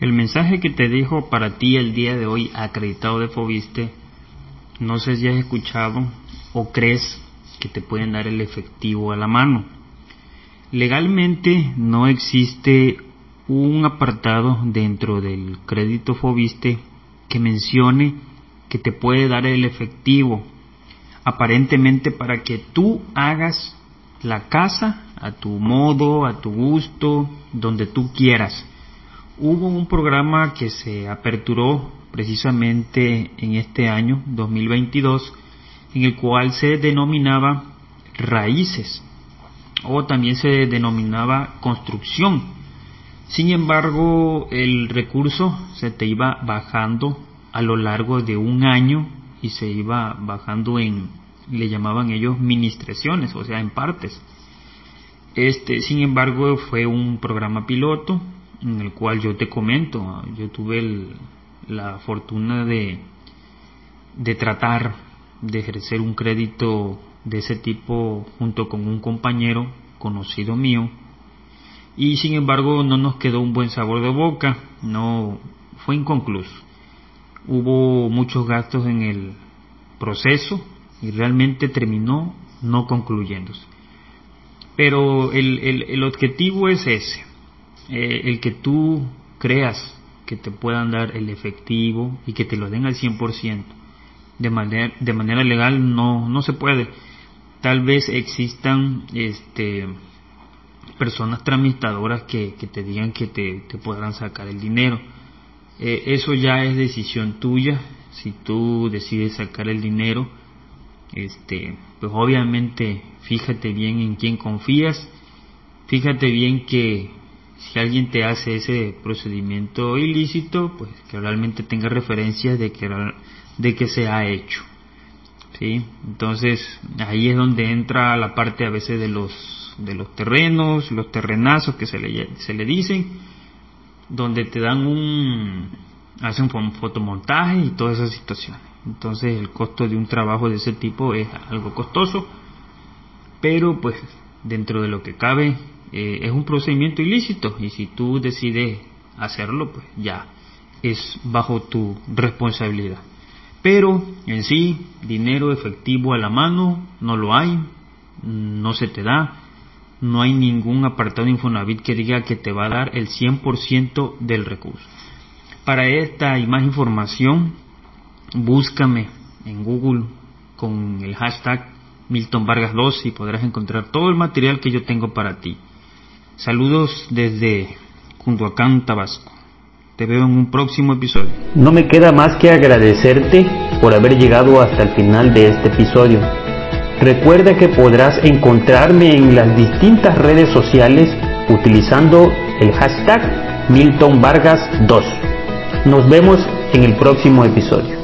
El mensaje que te dejo para ti el día de hoy, acreditado de Fobiste, no sé si has escuchado o crees que te pueden dar el efectivo a la mano. Legalmente no existe un apartado dentro del crédito Fobiste que mencione que te puede dar el efectivo, aparentemente para que tú hagas la casa a tu modo, a tu gusto, donde tú quieras. Hubo un programa que se aperturó precisamente en este año 2022 en el cual se denominaba raíces o también se denominaba construcción. Sin embargo, el recurso se te iba bajando a lo largo de un año y se iba bajando en, le llamaban ellos, ministraciones, o sea, en partes. Este, sin embargo, fue un programa piloto en el cual yo te comento, yo tuve la fortuna de, de tratar de ejercer un crédito de ese tipo junto con un compañero conocido mío y sin embargo no nos quedó un buen sabor de boca, no fue inconcluso. Hubo muchos gastos en el proceso y realmente terminó no concluyéndose. Pero el, el, objetivo es ese, eh, el que tú creas que te puedan dar el efectivo y que te lo den al 100%. De manera, de manera legal no, no se puede. Tal vez existan este, personas tramitadoras que, que te digan que te, te podrán sacar el dinero. Eh, eso ya es decisión tuya. Si tú decides sacar el dinero, este, pues obviamente fíjate bien en quién confías, fíjate bien que si alguien te hace ese procedimiento ilícito, pues que realmente tenga referencia de que, de que se ha hecho. ¿sí? Entonces ahí es donde entra la parte a veces de los, de los terrenos, los terrenazos que se le, se le dicen, donde te dan un, hacen fotomontaje y todas esas situaciones. Entonces el costo de un trabajo de ese tipo es algo costoso, pero pues dentro de lo que cabe eh, es un procedimiento ilícito y si tú decides hacerlo, pues ya es bajo tu responsabilidad. Pero en sí, dinero efectivo a la mano no lo hay, no se te da, no hay ningún apartado de Infonavit que diga que te va a dar el 100% del recurso. Para esta y más información, búscame en Google con el hashtag Milton Vargas 2 y podrás encontrar todo el material que yo tengo para ti. Saludos desde Cunduacán, Tabasco. Te veo en un próximo episodio. No me queda más que agradecerte por haber llegado hasta el final de este episodio. Recuerda que podrás encontrarme en las distintas redes sociales utilizando el hashtag Milton Vargas 2. Nos vemos en el próximo episodio.